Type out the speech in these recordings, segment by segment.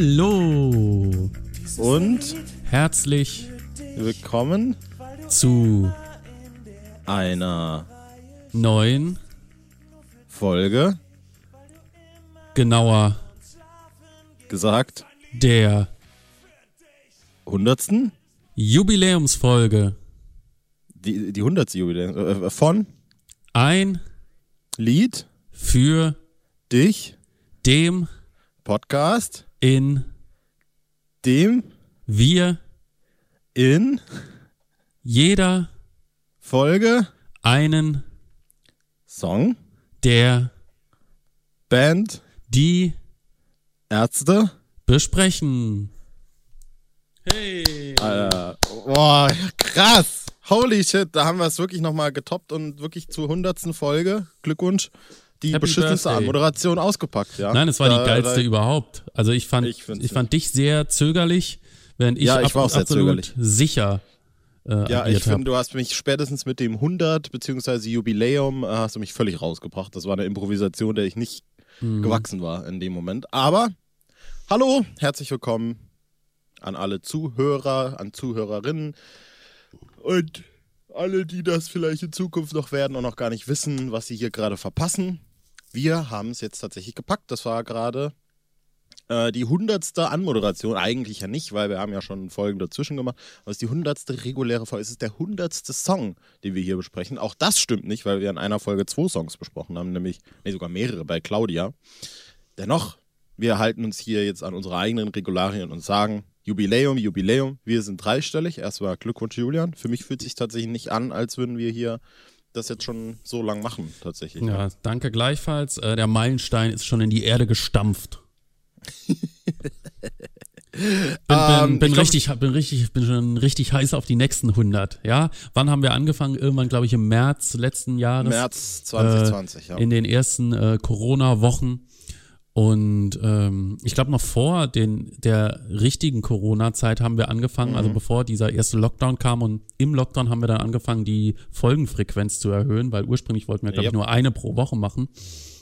Hallo. Und Herzlich willkommen zu einer neuen, Folge. Genauer gesagt. der hundertsten? Jubiläumsfolge. die die hundertste Jubiläum äh, von? Ein Lied für dich dem Podcast in dem wir in jeder Folge einen Song. der Band. die Ärzte. besprechen. Hey. Alter, boah krass. Holy shit da haben wir es wirklich noch mal getoppt und wirklich zur hundertsten Folge. Glückwunsch die Happy beschissenste Birthday. Moderation ausgepackt ja Nein, es war Da- die geilste da- überhaupt. Also ich fand, Ich ich, fand dich sehr zögerlich, während ich, Ja, ich ab, war auch sehr absolut zögerlich. sicher äh, Ja, ich finde, du hast mich spätestens mit dem 100 bzw. Jubiläum äh, hast du mich völlig rausgebracht. Das war eine Improvisation, der ich nicht Mhm. gewachsen war in dem Moment. Aber hallo, herzlich willkommen an alle Zuhörer, an Zuhörerinnen und alle, die das vielleicht in Zukunft noch werden und noch gar nicht wissen, was sie hier gerade verpassen. Wir haben es jetzt tatsächlich gepackt. Das war gerade äh, die hundertste Anmoderation. Eigentlich ja nicht, weil wir haben ja schon Folgen dazwischen gemacht. Aber es ist die hundertste reguläre Folge. Es ist der hundertste Song, den wir hier besprechen. Auch das stimmt nicht, weil wir in einer Folge zwei Songs besprochen haben, nämlich, nee, sogar mehrere bei Claudia. Dennoch, wir halten uns hier jetzt an unsere eigenen Regularien und sagen, Jubiläum, Jubiläum, wir sind dreistellig. Erstmal Glückwunsch, Julian. Für mich fühlt sich tatsächlich nicht an, als würden wir hier das jetzt schon so lang machen, tatsächlich. Ja, danke gleichfalls. Äh, der Meilenstein ist schon in die Erde gestampft. bin, bin, Ähm, bin ich glaub- richtig, bin richtig, bin schon richtig heiß auf die nächsten 100. Ja, wann haben wir angefangen? Irgendwann, glaube ich, im März letzten Jahres. März 2020, ja. in den ersten äh, Corona-Wochen. Und ähm, ich glaube, noch vor den, der richtigen Corona-Zeit haben wir angefangen, Mhm. also bevor dieser erste Lockdown kam und im Lockdown haben wir dann angefangen, die Folgenfrequenz zu erhöhen, weil ursprünglich wollten wir, glaube Yep. ich, nur eine pro Woche machen.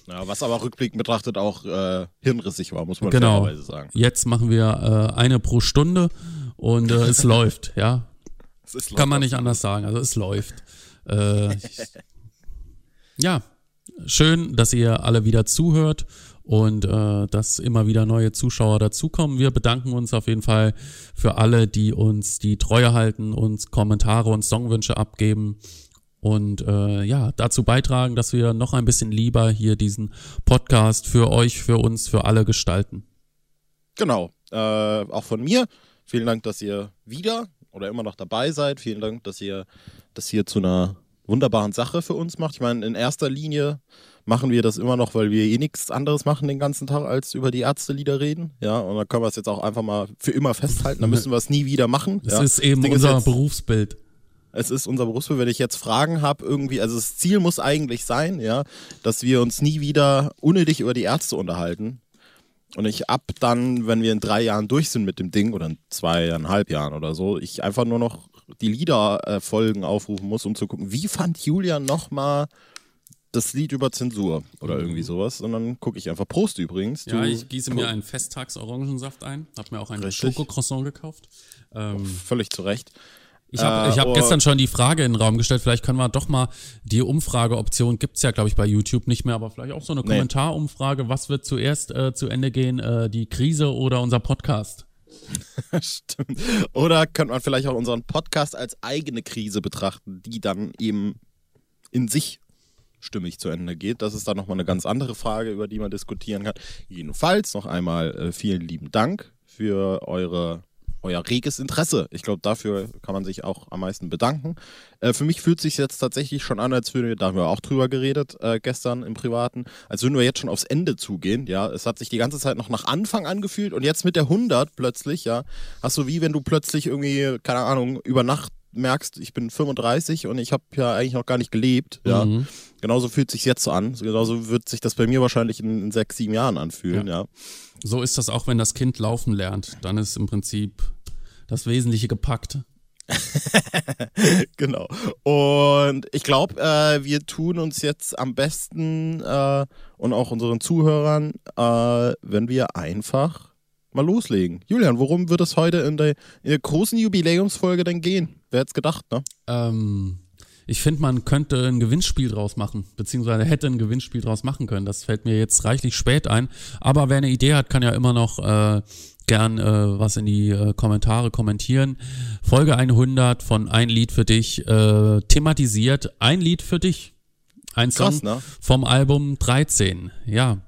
Ja, was aber rückblickend betrachtet auch äh, hirnrissig war, muss man Genau. fairerweise sagen. Jetzt machen wir äh, eine pro Stunde und äh, es läuft, ja. Es ist Kann man nicht anders sagen. Also es läuft. Äh, ich, ja, schön, dass ihr alle wieder zuhört und äh, dass immer wieder neue Zuschauer dazukommen. Wir bedanken uns auf jeden Fall für alle, die uns die Treue halten, uns Kommentare und Songwünsche abgeben und äh, ja, dazu beitragen, dass wir noch ein bisschen lieber hier diesen Podcast für euch, für uns, für alle gestalten. Genau. Äh, auch von mir. Vielen Dank, dass ihr wieder oder immer noch dabei seid. Vielen Dank, dass ihr das hier zu einer wunderbaren Sache für uns macht. Ich meine, in erster Linie machen wir das immer noch, weil wir eh nichts anderes machen den ganzen Tag, als über die Ärztelieder reden. Ja, und dann können wir es jetzt auch einfach mal für immer festhalten. Dann müssen wir es nie wieder machen. Es ja. ist eben Das unser jetzt- Berufsbild. Es ist unser Berufsbild, wenn ich jetzt Fragen habe, irgendwie, also das Ziel muss eigentlich sein, ja, dass wir uns nie wieder unnötig über die Ärzte unterhalten. Und ich ab dann, wenn wir in drei Jahren durch sind mit dem Ding oder in zweieinhalb Jahren oder so, ich einfach nur noch die Liederfolgen aufrufen muss, um zu gucken, wie fand Julian nochmal das Lied über Zensur oder irgendwie sowas. Und dann gucke ich einfach Prost übrigens. Ja, ich gieße mir einen Festtags-Orangensaft ein, habe mir auch einen. Schokocroissant gekauft. Ähm, Völlig zu Recht. ich habe Äh, ich hab oh. gestern schon die Frage in den Raum gestellt, vielleicht können wir doch mal, die Umfrageoption gibt's ja, glaube ich, bei YouTube nicht mehr, aber vielleicht auch so eine Nee. Kommentarumfrage, was wird zuerst äh, zu Ende gehen, äh, die Krise oder unser Podcast? Stimmt. Oder könnte man vielleicht auch unseren Podcast als eigene Krise betrachten, die dann eben in sich stimmig zu Ende geht. Das ist dann nochmal eine ganz andere Frage, über die man diskutieren kann. Jedenfalls noch einmal äh, vielen lieben Dank für eure euer reges Interesse. Ich glaube, dafür kann man sich auch am meisten bedanken. Äh, für mich fühlt sich jetzt tatsächlich schon an, als würden wir, da haben wir auch drüber geredet äh, gestern im Privaten, als würden wir jetzt schon aufs Ende zugehen. Ja, es hat sich die ganze Zeit noch nach Anfang angefühlt und jetzt mit der 100 plötzlich, ja, hast du wie wenn du plötzlich irgendwie, keine Ahnung, über Nacht merkst, ich bin 35 und ich habe ja eigentlich noch gar nicht gelebt. Ja, Mhm. genauso fühlt sich jetzt so an. Genauso wird sich das bei mir wahrscheinlich in, in sechs, sieben Jahren anfühlen. Ja. So ist das auch, wenn das Kind laufen lernt. Dann ist im Prinzip das Wesentliche gepackt. genau. Und ich glaube, äh, wir tun uns jetzt am besten äh, und auch unseren Zuhörern, äh, wenn wir einfach mal loslegen. Julian, worum wird es heute in der, in der großen Jubiläumsfolge denn gehen? Wer hätte es gedacht, ne? Ähm, ich finde, man könnte ein Gewinnspiel draus machen, beziehungsweise hätte ein Gewinnspiel draus machen können. Das fällt mir jetzt reichlich spät ein. Aber wer eine Idee hat, kann ja immer noch äh, gern äh, was in die äh, Kommentare kommentieren. Folge 100 von Ein Lied für dich äh, thematisiert. Ein Lied für dich. Ein Song Krass, ne? vom Album 13. Ja.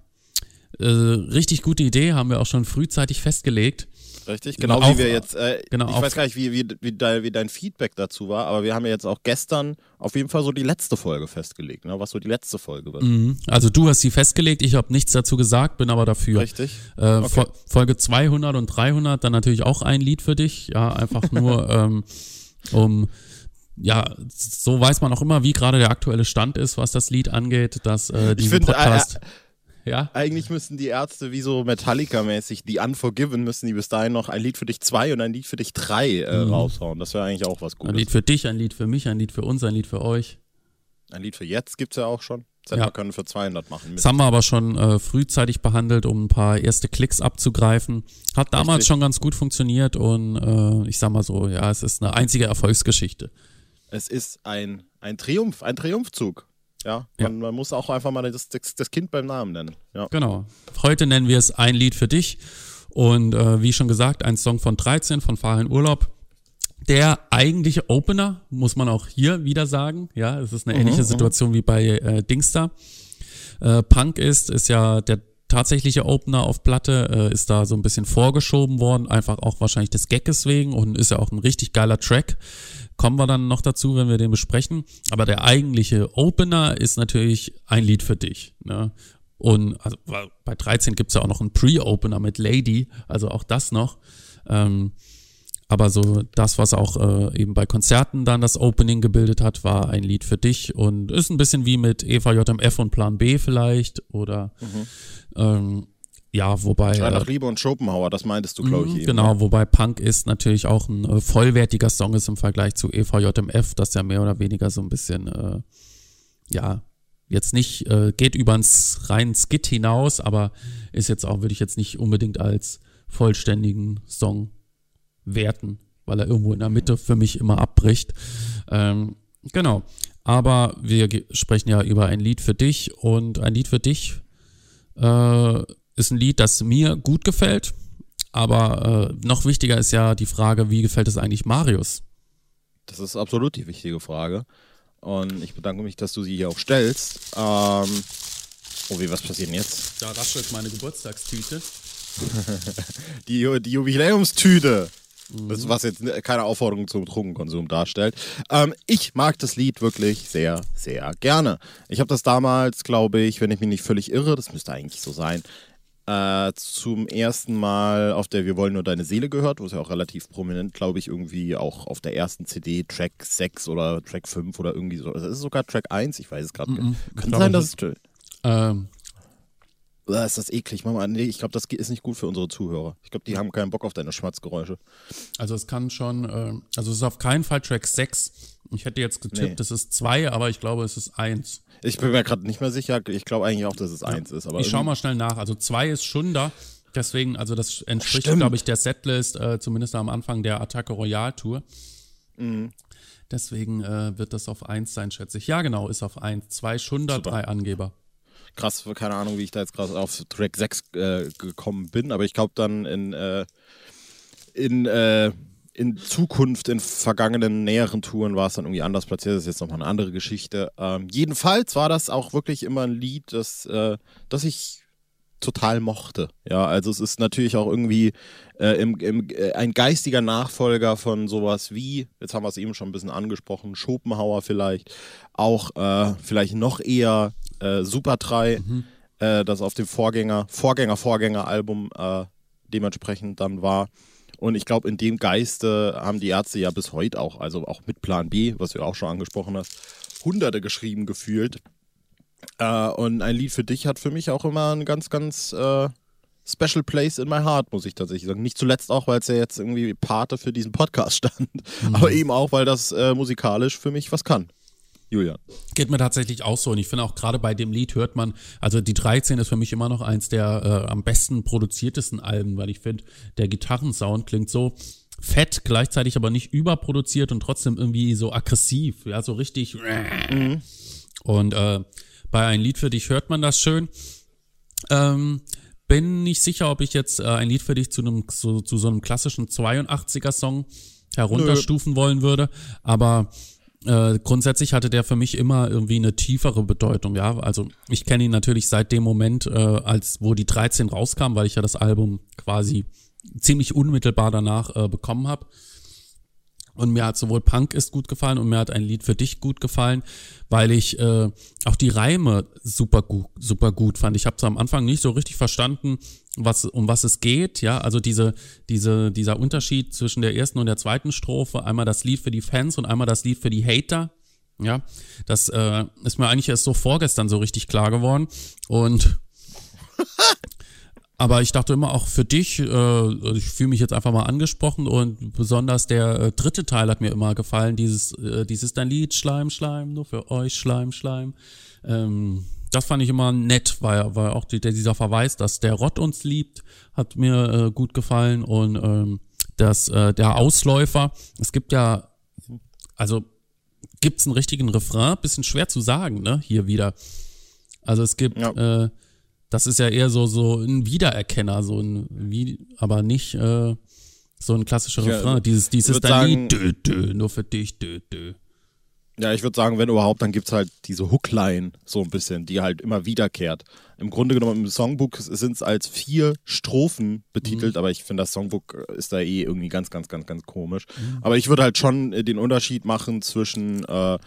Äh, richtig gute Idee, haben wir auch schon frühzeitig festgelegt. Richtig, genau Auf- wie wir jetzt, äh, genau, ich weiß gar nicht, wie, wie, wie, dein, wie dein Feedback dazu war, aber wir haben ja jetzt auch gestern auf jeden Fall so die letzte Folge festgelegt, ne? was so die letzte Folge wird. Mhm. Also du hast sie festgelegt, ich habe nichts dazu gesagt, bin aber dafür. Richtig? Äh, Okay. Fol- Folge 200 und 300, dann natürlich auch ein Lied für dich. Ja, einfach nur, ähm, um, ja, so weiß man auch immer, wie gerade der aktuelle Stand ist, was das Lied angeht, dass äh, diesen finde, äh, Podcast. Ja, Eigentlich müssten die Ärzte wie so Metallica-mäßig, die Unforgiven, müssen die bis dahin noch ein Lied für dich zwei und ein Lied für dich drei äh, raushauen. Das wäre eigentlich auch was ein Gutes. Lied für dich, ein Lied für mich, ein Lied für uns, ein Lied für euch. Ein Lied für jetzt gibt's ja auch schon. Das Ja. wir können für 200 machen. Das haben wir aber schon äh, frühzeitig behandelt, um ein paar erste Klicks abzugreifen. Hat damals Richtig. schon ganz gut funktioniert und äh, ich sag mal so, ja, es ist eine einzige Erfolgsgeschichte. Es ist ein, ein Triumph, ein Triumphzug. Ja, Ja. Man, man muss auch einfach mal das, das, Kind beim Namen nennen. Ja. Genau. Heute nennen wir es ein Lied für dich. Und äh, wie schon gesagt, ein Song von 13 von Fahr in Urlaub. Der eigentliche Opener, muss man auch hier wieder sagen. Ja, es ist eine ähnliche Situation wie bei äh, Dingstar. Äh, Punk ist, ist ja der tatsächliche Opener auf Platte, äh, ist da so ein bisschen vorgeschoben worden, einfach auch wahrscheinlich des Gagges wegen und ist ja auch ein richtig geiler Track. Kommen wir dann noch dazu, wenn wir den besprechen. Aber der eigentliche Opener ist natürlich ein Lied für dich. Ne? Und also, bei 13 gibt's ja auch noch einen Pre-Opener mit Lady, also auch das noch. Ähm, aber so das, was auch äh, eben bei Konzerten dann das Opening gebildet hat, war ein Lied für dich und ist ein bisschen wie mit Eva JMF und Plan B vielleicht oder ähm, ja, wobei Schrei äh, nach Liebe und Schopenhauer, das meintest du, glaube ich. Mhm, eben, Genau, ne? wobei Punk ist natürlich auch ein äh, vollwertiger Song ist im Vergleich zu E EVJMF, das ja mehr oder weniger so ein bisschen, äh, ja, jetzt nicht, äh, geht übers reinen Skit hinaus, aber ist jetzt auch, würde ich jetzt nicht unbedingt als vollständigen Song werten, weil er irgendwo in der Mitte für mich immer abbricht. Ähm, genau. Aber wir sprechen ja über ein Lied für dich und ein Lied für dich äh, ist ein Lied, das mir gut gefällt. Aber äh, noch wichtiger ist ja die Frage, wie gefällt es eigentlich Marius? Das ist absolut die wichtige Frage. Und ich bedanke mich, dass du sie hier auch stellst. Ähm, oh, wie, was passiert denn jetzt? Da raschelt meine Geburtstagstüte. Die, die Jubiläumstüte. Das, was jetzt keine Aufforderung zum Drogenkonsum darstellt. Ähm, ich mag das Lied wirklich sehr, sehr gerne. Ich habe das damals, glaube ich, wenn ich mich nicht völlig irre, das müsste eigentlich so sein, äh, zum ersten Mal auf der Wir wollen nur deine Seele gehört, wo es ja auch relativ prominent, glaube ich, irgendwie auch auf der ersten CD Track 6 oder Track 5 oder irgendwie so. Es ist sogar Track 1, ich weiß es gerade. Mhm, Kann ich glaube, sein, dass es. Ähm, Ah, ist das eklig. Mama, nee, ich glaube, das ist nicht gut für unsere Zuhörer. Ich glaube, die haben keinen Bock auf deine Schmatzgeräusche. also es kann schon, ähm, also es ist auf keinen Fall Track 6. Ich hätte jetzt getippt, Nee. es ist 2, aber ich glaube, es ist 1. Ich bin mir gerade nicht mehr sicher. Ich glaube eigentlich auch, dass es eins ist. Aber Ich schau irgendwie- mal schnell nach. Also 2 ist schon da. Deswegen, also das entspricht, glaube ich, der Setlist, äh, zumindest am Anfang der Attacke Royal Tour. Mhm. Deswegen äh, wird das auf 1 sein, schätze ich. Ja, genau, ist auf 1. 2 Schunder, Super. 3 Angeber. Krass, keine Ahnung, wie ich da jetzt gerade auf Track 6 äh, gekommen bin, aber ich glaube dann in, äh, in, äh, in Zukunft, in vergangenen näheren Touren war es dann irgendwie anders platziert. Das ist jetzt nochmal eine andere Geschichte. Ähm, jedenfalls war das auch wirklich immer ein Lied, das, äh, das ich total mochte. Ja, also es ist natürlich auch irgendwie äh, im, im, äh, ein geistiger Nachfolger von sowas wie, jetzt haben wir es eben schon ein bisschen angesprochen, Schopenhauer vielleicht, auch äh, vielleicht noch eher äh, Super 3, äh, das auf dem Vorgänger, Vorgänger, Vorgänger-Album äh, dementsprechend dann war. Und ich glaube, in dem Geiste haben die Ärzte ja bis heute auch, also auch mit Plan B, was du auch schon angesprochen hast, Hunderte geschrieben gefühlt. Äh, und ein Lied für dich hat für mich auch immer einen ganz, ganz äh, special place in my heart, muss ich tatsächlich sagen. Nicht zuletzt auch, weil es ja jetzt irgendwie Pate für diesen Podcast stand, aber eben auch, weil das äh, musikalisch für mich was kann. Julian. Geht mir tatsächlich auch so. Und ich finde auch gerade bei dem Lied hört man, also die 13 ist für mich immer noch eins der äh, am besten produziertesten Alben, weil ich finde, der Gitarrensound klingt so fett, gleichzeitig aber nicht überproduziert und trotzdem irgendwie so aggressiv, ja, so richtig. Mhm. Und äh, bei ein Lied für dich hört man das schön. Ähm, bin nicht sicher, ob ich jetzt äh, ein Lied für dich zu einem zu, zu so einem klassischen 82er Song herunterstufen Nö. wollen würde, aber äh, grundsätzlich hatte der für mich immer irgendwie eine tiefere Bedeutung, ja. Also ich kenne ihn natürlich seit dem Moment, äh, als wo die 13 rauskam, weil ich ja das Album quasi ziemlich unmittelbar danach äh, bekommen habe. Und mir hat sowohl Punk ist gut gefallen und mir hat ein Lied für dich gut gefallen, weil ich äh, auch die Reime super gut, super gut fand. Ich habe am Anfang nicht so richtig verstanden, was um was es geht. Ja, also diese diese dieser Unterschied zwischen der ersten und der zweiten Strophe. Einmal das Lied für die Fans und einmal das Lied für die Hater. Ja, das äh, ist mir eigentlich erst so vorgestern so richtig klar geworden und Aber ich dachte immer auch für dich, äh, ich fühle mich jetzt einfach mal angesprochen und besonders der äh, dritte Teil hat mir immer gefallen, dieses, äh, dieses dein Lied, Schleim, Schleim, nur für euch, Schleim, Schleim. Ähm, das fand ich immer nett, weil, weil auch die, der, dieser Verweis, dass der Rott uns liebt, hat mir äh, gut gefallen und ähm, dass äh, der Ausläufer, es gibt ja, also gibt's einen richtigen Refrain, bisschen schwer zu sagen, ne, hier wieder. Also es gibt ja. äh, das ist ja eher so, so ein Wiedererkenner, so ein, wie, aber nicht äh, so ein klassischer ja, Refrain. Dieses, dieses Lied, dö, dö, nur für dich, dö, dö. Ja, ich würde sagen, wenn überhaupt, dann gibt es halt diese Hookline so ein bisschen, die halt immer wiederkehrt. Im Grunde genommen im Songbook sind es als vier Strophen betitelt, mhm. aber ich finde, das Songbook ist da eh irgendwie ganz, ganz, ganz, ganz komisch. Mhm. Aber ich würde halt schon den Unterschied machen zwischen äh,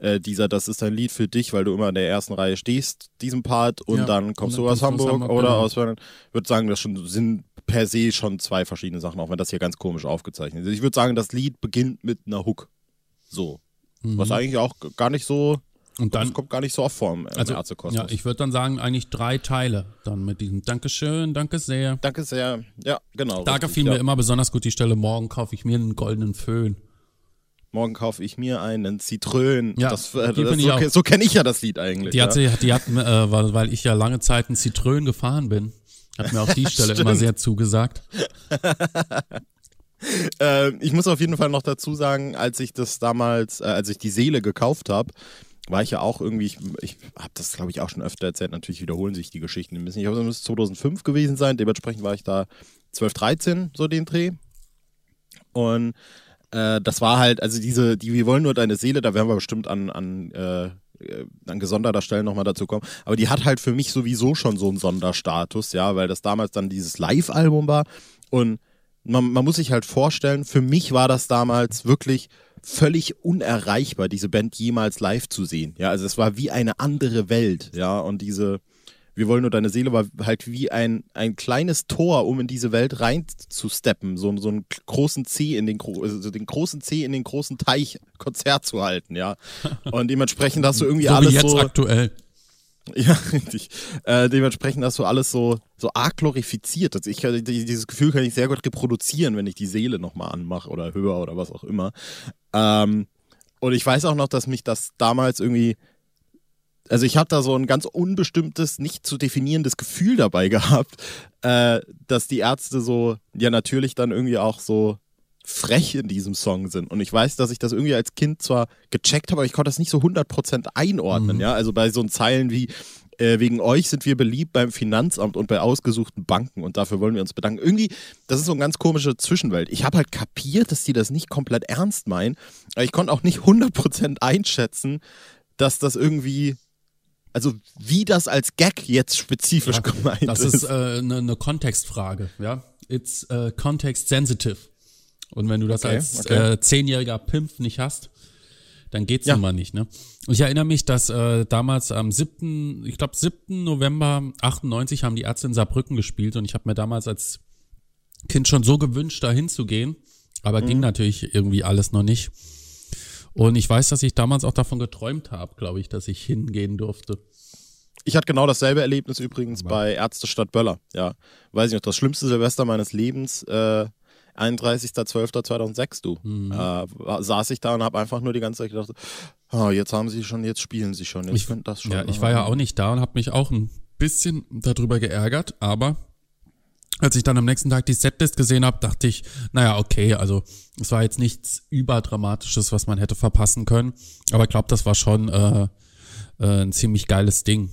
äh, dieser Das ist ein Lied für dich, weil du immer in der ersten Reihe stehst, diesem Part, und ja, dann kommst und dann du aus Hamburg, Hamburg oder genau. aus Ich würde sagen, das schon, sind per se schon zwei verschiedene Sachen, auch wenn das hier ganz komisch aufgezeichnet ist. Ich würde sagen, das Lied beginnt mit einer Hook. So. Mhm. Was eigentlich auch gar nicht so und dann das kommt gar nicht so oft vor im also, Ärztekosmos. Ja, ich würde dann sagen, eigentlich drei Teile dann mit diesem Dankeschön, danke sehr. Danke sehr. Ja, genau. Da gefiel ja. mir immer besonders gut die Stelle, morgen kaufe ich mir einen goldenen Föhn morgen kaufe ich mir einen Zitrön. Ja, das, äh, das, so, so kenne ich ja das Lied eigentlich. Die hat, ja. sie, die hat äh, weil ich ja lange Zeit ein Zitrön gefahren bin, hat mir auch die Stelle immer sehr zugesagt. äh, ich muss auf jeden Fall noch dazu sagen, als ich das damals, äh, als ich die Seele gekauft habe, war ich ja auch irgendwie, ich, ich habe das glaube ich auch schon öfter erzählt, natürlich wiederholen sich die Geschichten ein bisschen. Ich glaube, es müsste 2005 gewesen sein, dementsprechend war ich da 12, 13, so den Dreh. Und äh, das war halt, also diese, die Wir wollen nur deine Seele, da werden wir bestimmt an, an, äh, an gesonderter Stelle nochmal dazu kommen. Aber die hat halt für mich sowieso schon so einen Sonderstatus, ja, weil das damals dann dieses Live-Album war. Und man, man muss sich halt vorstellen, für mich war das damals wirklich völlig unerreichbar, diese Band jemals live zu sehen. Ja, also es war wie eine andere Welt, ja, und diese, wir wollen nur deine Seele war halt wie ein, ein kleines Tor, um in diese Welt reinzusteppen, so, so einen großen C in den, also den großen C in den großen Teich Konzert zu halten, ja. Und dementsprechend hast du irgendwie so alles wie jetzt so aktuell. Ja, richtig. Äh, dementsprechend hast du alles so, so arg glorifiziert. Also ich, dieses Gefühl kann ich sehr gut reproduzieren, wenn ich die Seele nochmal anmache oder höre oder was auch immer. Ähm, und ich weiß auch noch, dass mich das damals irgendwie also ich habe da so ein ganz unbestimmtes, nicht zu definierendes Gefühl dabei gehabt, äh, dass die Ärzte so, ja natürlich dann irgendwie auch so frech in diesem Song sind. Und ich weiß, dass ich das irgendwie als Kind zwar gecheckt habe, aber ich konnte das nicht so 100% einordnen. Mhm. Ja, also bei so Zeilen wie, äh, wegen euch sind wir beliebt beim Finanzamt und bei ausgesuchten Banken und dafür wollen wir uns bedanken. Irgendwie, das ist so eine ganz komische Zwischenwelt. Ich habe halt kapiert, dass die das nicht komplett ernst meinen, aber ich konnte auch nicht 100% einschätzen, dass das irgendwie also wie das als Gag jetzt spezifisch ja, gemeint das ist. Das ist eine äh, ne, ne Kontextfrage, ja. It's uh, context sensitive. Und wenn du das okay, als okay. Äh, zehnjähriger Pimp nicht hast, dann geht's ja. nun mal nicht, ne? Ich erinnere mich, dass äh, damals am 7., ich glaube 7. November 98 haben die Ärzte in Saarbrücken gespielt und ich habe mir damals als Kind schon so gewünscht, da hinzugehen, aber mhm. ging natürlich irgendwie alles noch nicht. Und ich weiß, dass ich damals auch davon geträumt habe, glaube ich, dass ich hingehen durfte. Ich hatte genau dasselbe Erlebnis übrigens bei Ärzte Stadt Böller. Ja, weiß ich noch, das schlimmste Silvester meines Lebens. Äh, 31.12.2006, du. Mhm. Äh, saß ich da und habe einfach nur die ganze Zeit gedacht, oh, jetzt haben sie schon, jetzt spielen sie schon, jetzt Ich- das schon. Ja, ich war ja auch nicht da und habe mich auch ein bisschen darüber geärgert, aber als ich dann am nächsten Tag die Setlist gesehen habe, dachte ich, naja, okay, also es war jetzt nichts überdramatisches, was man hätte verpassen können, aber ich glaube, das war schon äh, äh, ein ziemlich geiles Ding.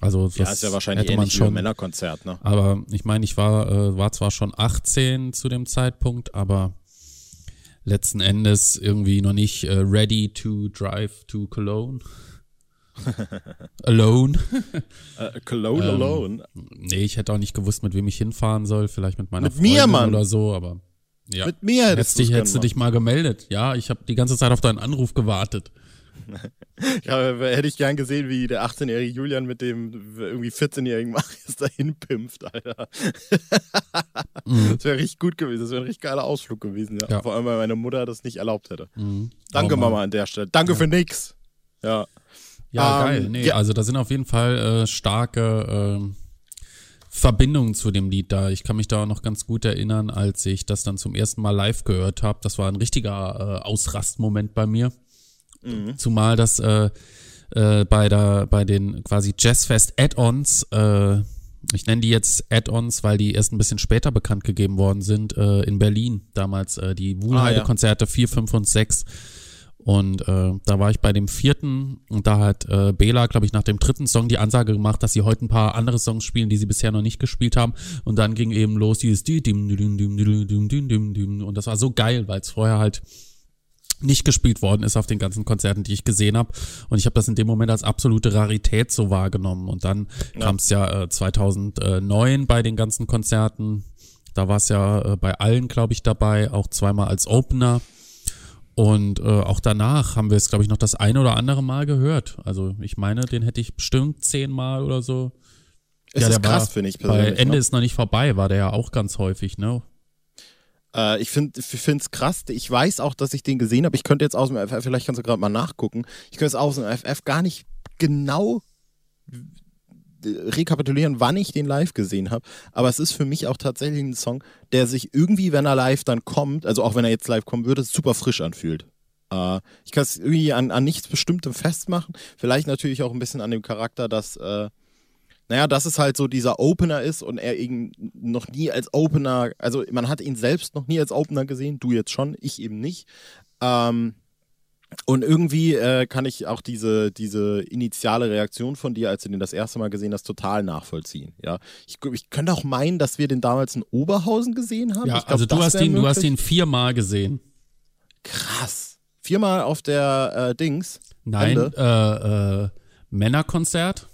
Also das Ja, ist ja wahrscheinlich hätte man wie ein schon. Männerkonzert, ne? Aber ich meine, ich war, äh, war zwar schon 18 zu dem Zeitpunkt, aber letzten Endes irgendwie noch nicht äh, ready to drive to Cologne. Alone. Äh, Cologne Ähm, Alone. Nee, ich hätte auch nicht gewusst, mit wem ich hinfahren soll. Vielleicht mit meiner Mit mir, Freundin Mann. oder so, aber ja. Mit mir hättest, hättest, dich, hättest du dich mal gemeldet. Ja, ich habe die ganze Zeit auf deinen Anruf gewartet. Ja, hätte ich gern gesehen, wie der 18-jährige Julian mit dem irgendwie 14-jährigen Marius dahin pimpft, Alter. Das wäre richtig gut gewesen. Das wäre ein richtig geiler Ausflug gewesen, ja. Ja. Vor allem, weil meine Mutter das nicht erlaubt hätte. Mhm. Danke. Mama, an der Stelle. Danke für nix. Ja. Ja, Ähm, geil. Nee, ja. also da sind auf jeden Fall äh, starke ähm, Verbindungen zu dem Lied da. Ich kann mich da auch noch ganz gut erinnern, als ich das dann zum ersten Mal live gehört habe. Das war ein richtiger äh, Ausrastmoment bei mir. Zumal das äh, äh, bei der bei den quasi Jazzfest Add-ons äh, ich nenne die jetzt Add-ons, weil die erst ein bisschen später bekannt gegeben worden sind, äh, in Berlin damals, äh, die Wuhlheide-Konzerte 4, 5 und 6. Und äh, da war ich bei dem vierten und da hat äh, Bela, glaube ich, nach dem dritten Song die Ansage gemacht, dass sie heute ein paar andere Songs spielen, die sie bisher noch nicht gespielt haben. Und dann ging eben los dieses und das war so geil, weil es vorher halt nicht gespielt worden ist auf den ganzen Konzerten, die ich gesehen habe. Und ich habe das in dem Moment als absolute Rarität so wahrgenommen. Und dann ja. kam es ja äh, 2009 bei den ganzen Konzerten. Da war es ja äh, bei allen, glaube ich, dabei, auch zweimal als Opener. Und äh, auch danach haben wir es, glaube ich, noch das ein oder andere Mal gehört. Also ich meine, den hätte ich bestimmt zehnmal oder so. Es Ja, ist krass, finde ich Bei persönlich. Ende ne? ist noch nicht vorbei, war der ja auch ganz häufig, ne? Äh, ich finde es krass. Ich weiß auch, dass ich den gesehen habe. Ich könnte jetzt aus dem FF, vielleicht kannst du gerade mal nachgucken. Ich könnte jetzt aus dem FF gar nicht genau rekapitulieren, wann ich den live gesehen habe. Aber es ist für mich auch tatsächlich ein Song, der sich irgendwie, wenn er live dann kommt, also auch wenn er jetzt live kommen würde, super frisch anfühlt. Äh, ich kann es irgendwie an, an nichts Bestimmtem festmachen. Vielleicht natürlich auch ein bisschen an dem Charakter, dass, äh, naja, dass es halt so dieser Opener ist und er eben noch nie als Opener, also man hat ihn selbst noch nie als Opener gesehen, du jetzt schon, ich eben nicht. Ähm, und irgendwie äh, kann ich auch diese, diese initiale Reaktion von dir, als du den das erste Mal gesehen hast, total nachvollziehen. Ja, ich, ich könnte auch meinen, dass wir den damals in Oberhausen gesehen haben. Ja, glaub, also du hast ihn, du hast ihn viermal gesehen. krass. Viermal auf der äh, Dings. Nein, äh, äh, Männerkonzert,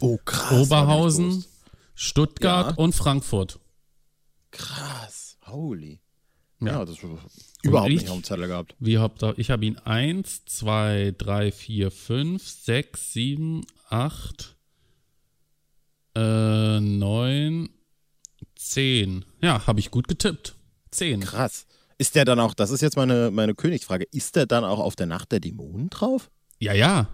Oh krass. Oberhausen. Stuttgart Ja. und Frankfurt. Krass. Holy. Ja. Ja, das überhaupt ich- nicht auf dem Zettel gehabt. Wie habt ihr, ich habe ihn 1, 2, 3, 4, 5, 6, 7, 8, äh, 9, 10. Ja, habe ich gut getippt. 10. Krass. Ist der dann auch, das ist jetzt meine, meine Königsfrage, ist der dann auch auf der Nacht der Dämonen drauf? Ja, ja.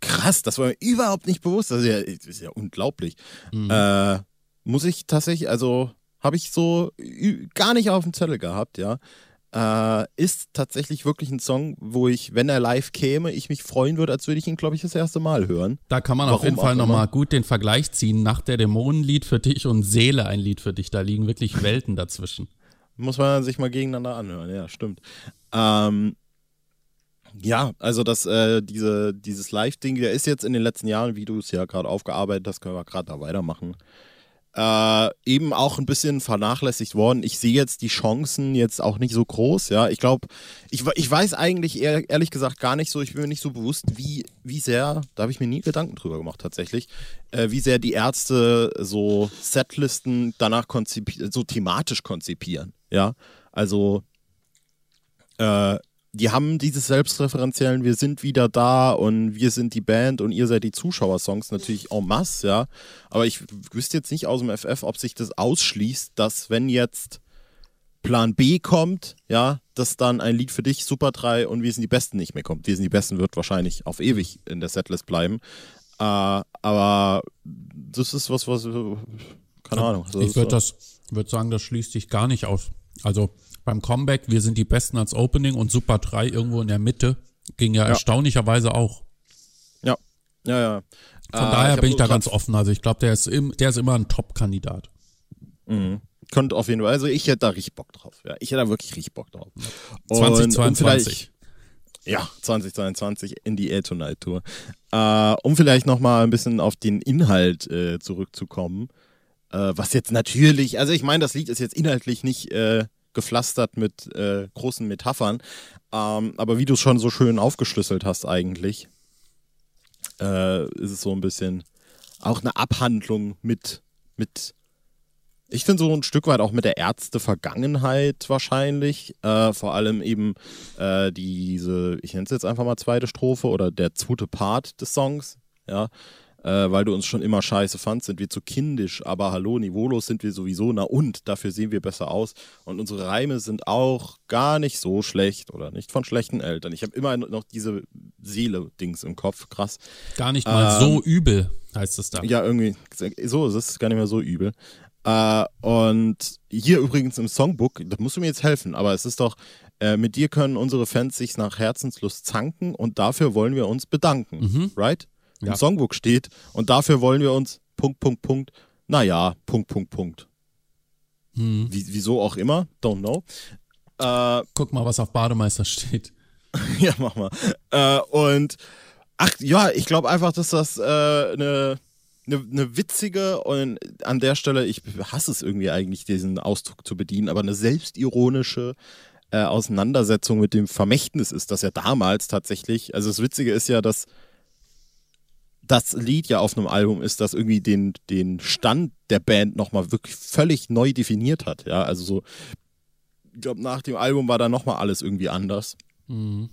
Krass, das war mir überhaupt nicht bewusst. Das ist ja, das ist ja unglaublich. Mhm. Äh, muss ich tatsächlich, also habe ich so gar nicht auf dem Zettel gehabt, ja. Äh, ist tatsächlich wirklich ein Song, wo ich, wenn er live käme, ich mich freuen würde, als würde ich ihn, glaube ich, das erste Mal hören. Da kann man auf Warum jeden Fall nochmal gut den Vergleich ziehen. Nacht der Dämonen Lied für dich und Seele ein Lied für dich. Da liegen wirklich Welten dazwischen. Muss man sich mal gegeneinander anhören, ja, stimmt. Ähm, ja, also das, äh, diese, dieses Live-Ding, der ist jetzt in den letzten Jahren, wie du es ja gerade aufgearbeitet hast, können wir gerade da weitermachen. Äh, eben auch ein bisschen vernachlässigt worden. Ich sehe jetzt die Chancen jetzt auch nicht so groß, ja. Ich glaube, ich, ich weiß eigentlich ehr, ehrlich gesagt gar nicht so, ich bin mir nicht so bewusst, wie, wie sehr, da habe ich mir nie Gedanken drüber gemacht tatsächlich, äh, wie sehr die Ärzte so Setlisten danach konzipi- so thematisch konzipieren, ja. Also, äh, die haben dieses selbstreferenziellen Wir sind wieder da und wir sind die Band und ihr seid die Zuschauersongs natürlich en masse, ja. Aber ich wüsste jetzt nicht aus dem FF, ob sich das ausschließt, dass wenn jetzt Plan B kommt, ja, dass dann ein Lied für dich, Super 3 und Wir sind die Besten nicht mehr kommt. Wir sind die Besten wird wahrscheinlich auf ewig in der Setlist bleiben. Äh, aber das ist was, was, keine Ahnung. Also Ich würde würde sagen, das schließt sich gar nicht aus. Also beim Comeback, wir sind die Besten als Opening und Super 3 irgendwo in der Mitte ging ja, Ja. erstaunlicherweise auch. Ja, ja, ja. Von Äh, daher hab bin ich da ganz offen. Also ich glaube, der, ist im, der ist immer ein Top-Kandidat. Mhm. Könnte auf jeden Fall. Also ich hätte da richtig Bock drauf. Ja, ich hätte da wirklich richtig Bock drauf. Und- und 2022. vielleicht- Ja, 2022 in die Air Tonight Tour. Äh, um vielleicht nochmal ein bisschen auf den Inhalt äh, zurückzukommen. Äh, was jetzt natürlich, also ich meine, das Lied ist jetzt inhaltlich nicht äh, gepflastert mit äh, großen Metaphern. Ähm, aber wie du es schon so schön aufgeschlüsselt hast eigentlich, äh, ist es so ein bisschen auch eine Abhandlung mit, mit ich finde so ein Stück weit auch mit der Ärzte-Vergangenheit wahrscheinlich. Äh, vor allem eben äh, diese, ich nenne es jetzt einfach mal zweite Strophe oder der zweite Part des Songs. Ja. Äh, weil du uns schon immer scheiße fandst, sind wir zu kindisch, aber hallo, niveaulos sind wir sowieso, na und, dafür sehen wir besser aus. Und unsere Reime sind auch gar nicht so schlecht oder nicht von schlechten Eltern. Ich habe immer noch diese Seele-Dings im Kopf, krass. Gar nicht mal Ähm, so übel, heißt es da. Ja, irgendwie, so ist es gar nicht mehr so übel. Äh, und hier übrigens im Songbook, da musst du mir jetzt helfen, aber es ist doch, äh, mit dir können unsere Fans sich nach Herzenslust zanken und dafür wollen wir uns bedanken, Mhm. right? Ja. Im Songbook steht und dafür wollen wir uns, Punkt, Punkt, Punkt, naja, Punkt, Punkt, Punkt. Hm. Wie, wieso auch immer, don't know. Äh, Guck mal, was auf Bademeister steht. ja, mach mal. Äh, und ach ja, ich glaube einfach, dass das eine äh, ne, ne, ne witzige und an der Stelle, ich hasse es irgendwie eigentlich, diesen Ausdruck zu bedienen, aber eine selbstironische äh, Auseinandersetzung mit dem Vermächtnis ist, dass ja damals tatsächlich, also das Witzige ist ja, dass das Lied ja auf einem Album ist, das irgendwie den, den Stand der Band nochmal wirklich völlig neu definiert hat. Ja, also so, ich glaube, nach dem Album war da nochmal alles irgendwie anders. Mhm.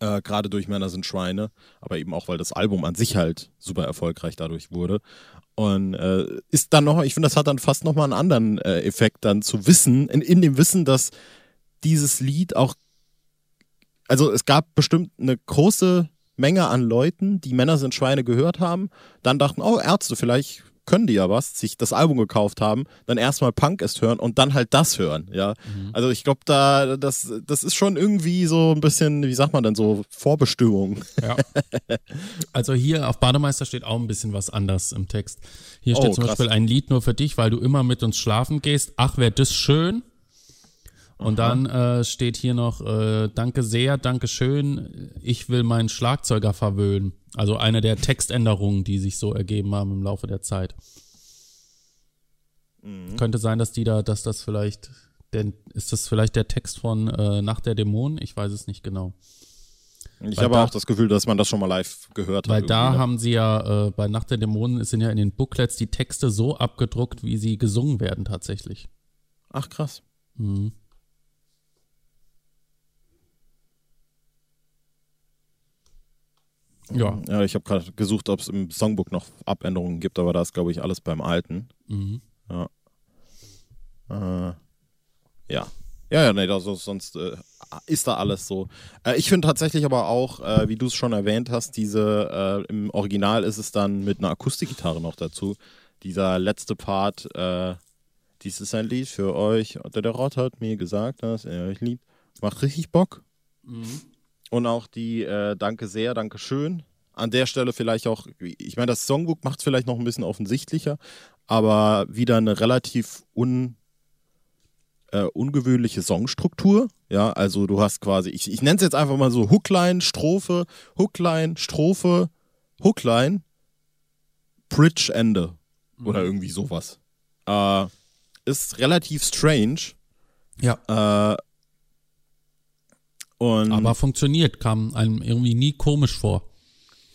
Äh, Gerade durch Männer sind Schweine, aber eben auch, weil das Album an sich halt super erfolgreich dadurch wurde. Und äh, ist dann noch, ich finde, das hat dann fast nochmal einen anderen äh, Effekt, dann zu wissen, in, in dem Wissen, dass dieses Lied auch, also es gab bestimmt eine große Menge an Leuten, die Männer sind Schweine gehört haben, dann dachten, oh, Ärzte, vielleicht können die ja was, sich das Album gekauft haben, dann erstmal Punk erst hören und dann halt das hören, ja. Also ich glaube, da, das, das ist schon irgendwie so ein bisschen, wie sagt man denn, so Vorbestimmung. Ja. Also hier auf Bademeister steht auch ein bisschen was anders im Text. Hier steht Oh, zum krass. Beispiel ein Lied nur für dich, weil du immer mit uns schlafen gehst. Ach, wär das schön. Und dann äh, steht hier noch, äh, danke sehr, danke schön, ich will meinen Schlagzeuger verwöhnen. Also eine der Textänderungen, die sich so ergeben haben im Laufe der Zeit. Könnte sein, dass die da, dass das vielleicht, denn ist das vielleicht der Text von äh, Nacht der Dämonen? Ich weiß es nicht genau. Ich Weil habe da- auch das Gefühl, dass man das schon mal live gehört Weil hat. da irgendwie, ne? haben sie ja, äh, bei Nacht der Dämonen sind ja in den Booklets die Texte so abgedruckt, wie sie gesungen werden tatsächlich. Ach krass. Mhm. Ja. Ja, ich habe gerade gesucht, ob es im Songbook noch Abänderungen gibt, aber da ist, glaube ich, alles beim Alten. Mhm. Äh, ja. Ja, ja, nee, also sonst äh, ist da alles so. Äh, ich finde tatsächlich aber auch, äh, wie du es schon erwähnt hast, diese, äh, im Original ist es dann mit einer Akustikgitarre noch dazu. Dieser letzte Part, äh, dies ist ein Lied für euch. Der, der Rott hat mir gesagt, dass er euch liebt. Macht richtig Bock. Und auch die äh, Danke sehr, Danke schön. An der Stelle vielleicht auch, ich meine, das Songbook macht es vielleicht noch ein bisschen offensichtlicher, aber wieder eine relativ un, äh, ungewöhnliche Songstruktur. Ja, also du hast quasi, ich, ich nenne es jetzt einfach mal so Hookline, Strophe, Hookline, Strophe, Hookline, Bridge, Ende. Oder irgendwie sowas. Äh, ist relativ strange. Ja. Äh, und Aber funktioniert, kam einem irgendwie nie komisch vor.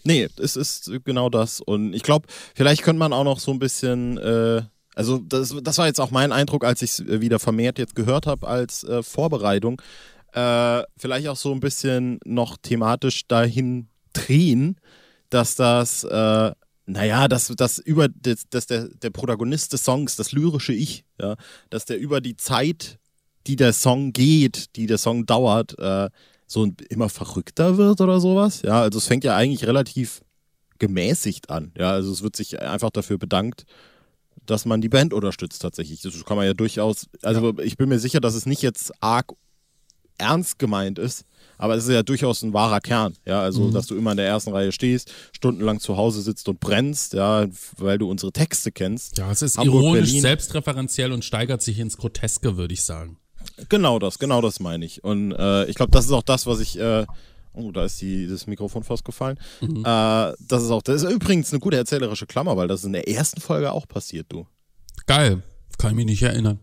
Nee, es ist genau das. Und ich glaube, vielleicht könnte man auch noch so ein bisschen, äh, also das, das war jetzt auch mein Eindruck, als ich es wieder vermehrt jetzt gehört habe als äh, Vorbereitung, äh, vielleicht auch so ein bisschen noch thematisch dahin drehen, dass das, äh, naja, dass, dass über das, dass der, der Protagonist des Songs, das lyrische Ich, ja, dass der über die Zeit, die der Song geht, die der Song dauert, äh, so immer verrückter wird oder sowas. Ja, also es fängt ja eigentlich relativ gemäßigt an. Ja, also es wird sich einfach dafür bedankt, dass man die Band unterstützt tatsächlich. Das kann man ja durchaus, also ich bin mir sicher, dass es nicht jetzt arg ernst gemeint ist, aber es ist ja durchaus ein wahrer Kern, ja, also Mhm. dass du immer in der ersten Reihe stehst, stundenlang zu Hause sitzt und brennst, ja, weil du unsere Texte kennst. Ja, es ist Hamburg, ironisch, Berlin. selbstreferenziell und steigert sich ins Groteske, würde ich sagen. Genau das, genau das meine ich. Und äh, ich glaube, das ist auch das, was ich. Äh, oh, da ist die, das Mikrofon fast gefallen. Äh, das ist auch, das ist übrigens eine gute erzählerische Klammer, weil das ist in der ersten Folge auch passiert, du. Geil. Kann ich mich nicht erinnern.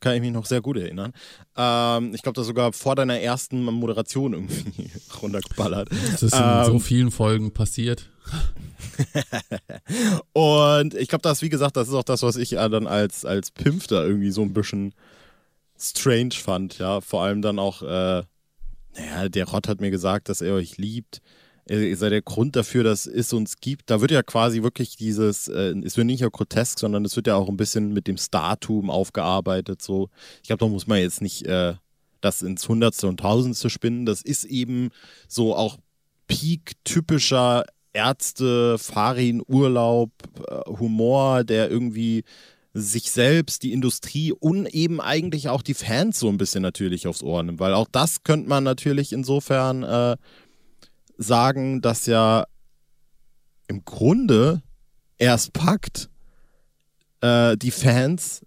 Kann ich mich noch sehr gut erinnern. Ähm, ich glaube, das sogar vor deiner ersten Moderation irgendwie runtergeballert. Das ist in Ähm, so vielen Folgen passiert. Und ich glaube, das, wie gesagt, das ist auch das, was ich äh, dann als, als Pimp da irgendwie so ein bisschen strange fand, ja. Vor allem dann auch, äh, naja, der Rott hat mir gesagt, dass er euch liebt. Ihr seid der Grund dafür, dass es uns gibt. Da wird ja quasi wirklich dieses, äh, es wird nicht nur grotesk, sondern es wird ja auch ein bisschen mit dem Startum aufgearbeitet. So, ich glaube, da muss man jetzt nicht äh, das ins Hundertste und Tausendste spinnen. Das ist eben so auch Peak-typischer Ärzte, Farin, Urlaub, äh, Humor, der irgendwie sich selbst, die Industrie und eben eigentlich auch die Fans so ein bisschen natürlich aufs Ohr nimmt. Weil auch das könnte man natürlich insofern äh, sagen, dass ja im Grunde erst packt, äh, die Fans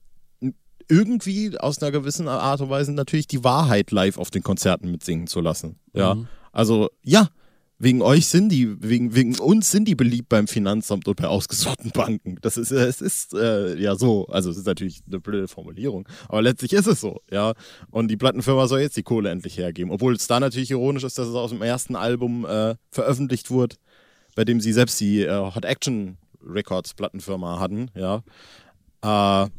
irgendwie aus einer gewissen Art und Weise natürlich die Wahrheit live auf den Konzerten mitsingen zu lassen. Ja. Mhm. Also, ja, wegen euch sind die, wegen, wegen uns sind die beliebt beim Finanzamt und bei ausgesuchten Banken. Das ist, äh, es ist äh, ja so. Also, es ist natürlich eine blöde Formulierung, aber letztlich ist es so, ja. Und die Plattenfirma soll jetzt die Kohle endlich hergeben. Obwohl es da natürlich ironisch ist, dass es aus dem ersten Album äh, veröffentlicht wurde, bei dem sie selbst die äh, Hot Action Records Plattenfirma hatten, ja. Äh,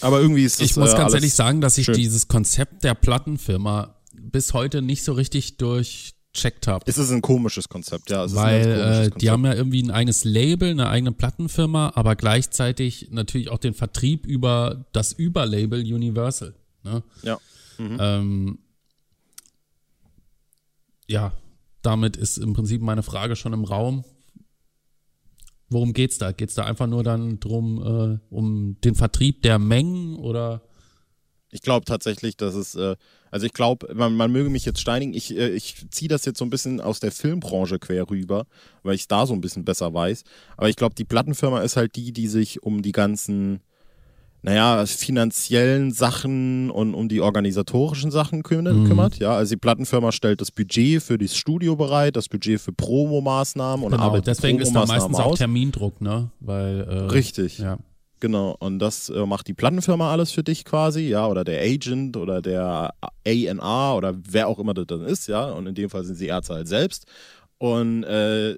aber irgendwie ist das Ich muss äh, ganz ehrlich sagen, dass ich schön. dieses Konzept der Plattenfirma bis heute nicht so richtig durchcheckt habe. Es ist ein komisches Konzept, ja. Weil äh, die haben ja irgendwie ein eigenes Label, eine eigene Plattenfirma, aber gleichzeitig natürlich auch den Vertrieb über das Überlabel Universal. Ne? Ja. Ähm, ja, damit ist im Prinzip meine Frage schon im Raum. Worum geht's da? Geht's da einfach nur dann drum, äh, um den Vertrieb der Mengen oder? Ich glaube tatsächlich, dass es, äh, also ich glaube, man, man möge mich jetzt steinigen, ich, äh, ich ziehe das jetzt so ein bisschen aus der Filmbranche quer rüber, weil ich es da so ein bisschen besser weiß. Aber ich glaube, die Plattenfirma ist halt die, die sich um die ganzen, naja, finanziellen Sachen und um die organisatorischen Sachen kümmert. Mhm. kümmert ja, also die Plattenfirma stellt das Budget für das Studio bereit, das Budget für Promomaßnahmen und Genau, arbeitet deswegen ist da meistens auch aus. Termindruck, ne? Weil, äh, Richtig. Ja. Genau, und das äh, macht die Plattenfirma alles für dich quasi, ja, oder der Agent oder der A&R oder wer auch immer das dann ist, ja, und in dem Fall sind sie Ärzte halt selbst. Und äh,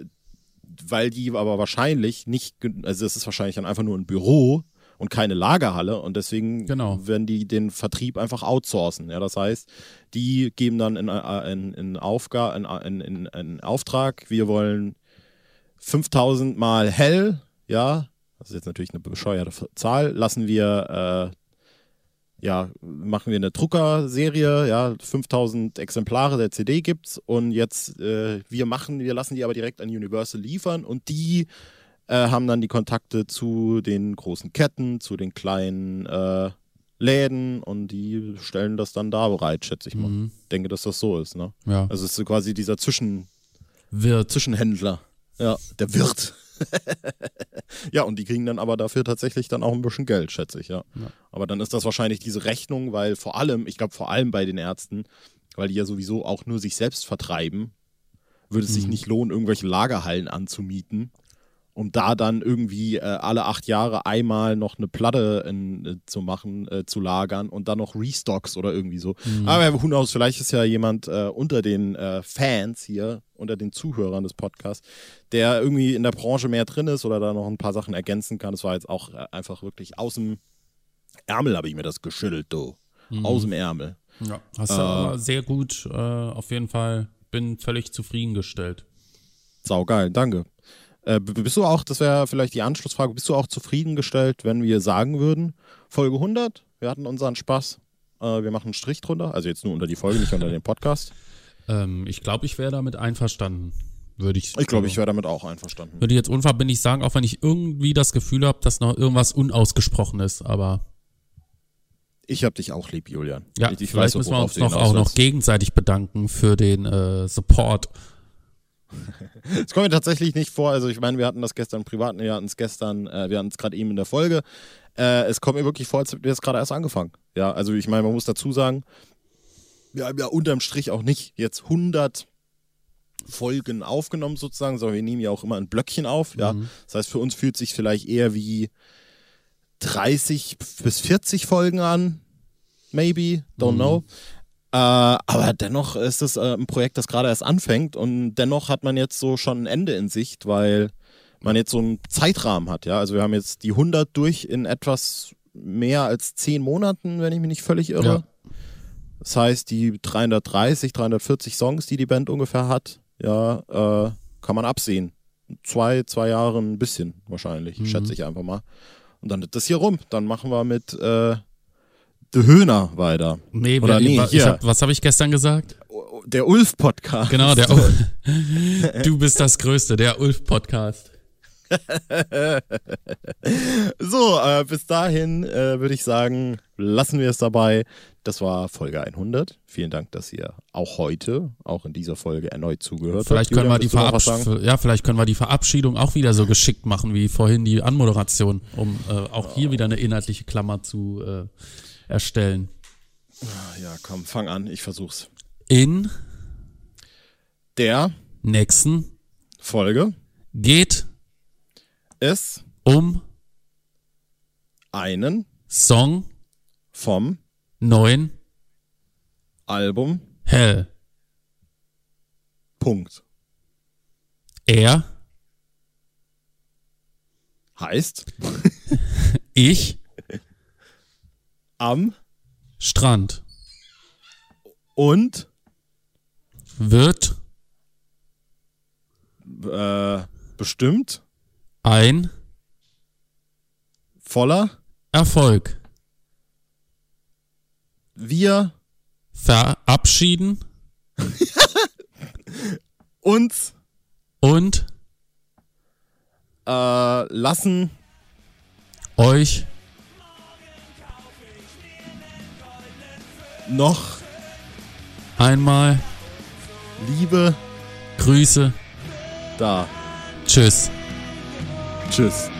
weil die aber wahrscheinlich nicht, also es ist wahrscheinlich dann einfach nur ein Büro und keine Lagerhalle und deswegen Genau. werden die den Vertrieb einfach outsourcen, ja, das heißt, die geben dann in, äh, in, in, Aufga in, in, in, in Auftrag, wir wollen 5000 mal hell, ja, das ist jetzt natürlich eine bescheuerte Zahl, lassen wir, äh, ja, machen wir eine Druckerserie, ja, 5000 Exemplare der CD gibt's und jetzt, äh, wir machen, wir lassen die aber direkt an Universal liefern und die äh, haben dann die Kontakte zu den großen Ketten, zu den kleinen äh, Läden und die stellen das dann da bereit, schätze ich mal. Mhm. denke, dass das so ist, ne? ja. Also es ist quasi dieser Zwischen, Wird. Zwischenhändler. Ja, der Wirt. ja, und die kriegen dann aber dafür tatsächlich dann auch ein bisschen Geld, schätze ich, ja. Ja. Aber dann ist das wahrscheinlich diese Rechnung, weil vor allem, ich glaube vor allem bei den Ärzten, weil die ja sowieso auch nur sich selbst vertreiben, würde es sich Mhm. nicht lohnen, irgendwelche Lagerhallen anzumieten, um da dann irgendwie äh, alle acht Jahre einmal noch eine Platte in, äh, zu machen, äh, zu lagern und dann noch Restocks oder irgendwie so. Mhm. Aber who knows, vielleicht ist ja jemand äh, unter den äh, Fans hier, unter den Zuhörern des Podcasts, der irgendwie in der Branche mehr drin ist oder da noch ein paar Sachen ergänzen kann. Das war jetzt auch äh, einfach wirklich aus dem Ärmel habe ich mir das geschüttelt, du. Mhm. Aus dem Ärmel. Ja, hast du aber sehr gut, auf jeden Fall, bin völlig zufriedengestellt. Saugeil, danke. Äh, bist du auch, das wäre vielleicht die Anschlussfrage, bist du auch zufriedengestellt, wenn wir sagen würden, Folge 100, wir hatten unseren Spaß, äh, wir machen einen Strich drunter, also jetzt nur unter die Folge, nicht unter den Podcast. Ähm, ich glaube, ich wäre damit einverstanden. würde ich. Ich glaube, ich wäre damit auch einverstanden. Würde ich jetzt unverbindlich sagen, auch wenn ich irgendwie das Gefühl habe, dass noch irgendwas unausgesprochen ist, aber Ich hab dich auch lieb, Julian. ja, ich, ich vielleicht weiß, müssen wir uns noch auch noch gegenseitig bedanken für den äh, Support. Es kommt mir tatsächlich nicht vor, also ich meine, wir hatten das gestern privat, wir hatten es gestern, äh, wir hatten es gerade eben in der Folge. Äh, es kommt mir wirklich vor, als hätten wir jetzt gerade erst angefangen. Ja, also ich meine, man muss dazu sagen, wir haben ja unterm Strich auch nicht jetzt 100 Folgen aufgenommen sozusagen, sondern wir nehmen ja auch immer ein Blöckchen auf. Ja, Mhm. das heißt, für uns fühlt sich vielleicht eher wie 30 bis 40 Folgen an, maybe, don't Mhm. know. Äh, aber dennoch ist es äh, ein Projekt, das gerade erst anfängt und dennoch hat man jetzt so schon ein Ende in Sicht, weil man jetzt so einen Zeitrahmen hat. Ja, also wir haben jetzt die 100 durch in etwas mehr als 10 Monaten, wenn ich mich nicht völlig irre. Ja. Das heißt, die 330, 340 Songs, die die Band ungefähr hat, ja, äh, kann man absehen. Zwei, zwei Jahre ein bisschen wahrscheinlich, Mhm. schätze ich einfach mal. Und dann ist das hier rum. Dann machen wir mit äh, The Höhner weiter. Nee, Oder wir- nee, ich hab, was habe ich gestern gesagt? Der Ulf-Podcast. Genau, der Du bist das Größte, der Ulf-Podcast. So, äh, bis dahin äh, würde ich sagen, lassen wir es dabei. Das war Folge 100. Vielen Dank, dass ihr auch heute, auch in dieser Folge erneut zugehört Vielleicht habt. können wir Julian, die willst du noch was sagen? Verabsch ja, vielleicht können wir die Verabschiedung auch wieder so geschickt machen wie vorhin die Anmoderation, um äh, auch hier wieder eine inhaltliche Klammer zu äh, erstellen. Ja, komm, fang an. Ich versuch's. In Der nächsten Folge geht ist um einen Song vom 9 Album Hell. Punkt. Er, Heißt ich, am Strand. Und? Wird äh, bestimmt. ein voller? Erfolg. Wir? Verabschieden. Uns und? Äh, lassen euch noch einmal Liebe Grüße. da. Tschüss. Tschüss.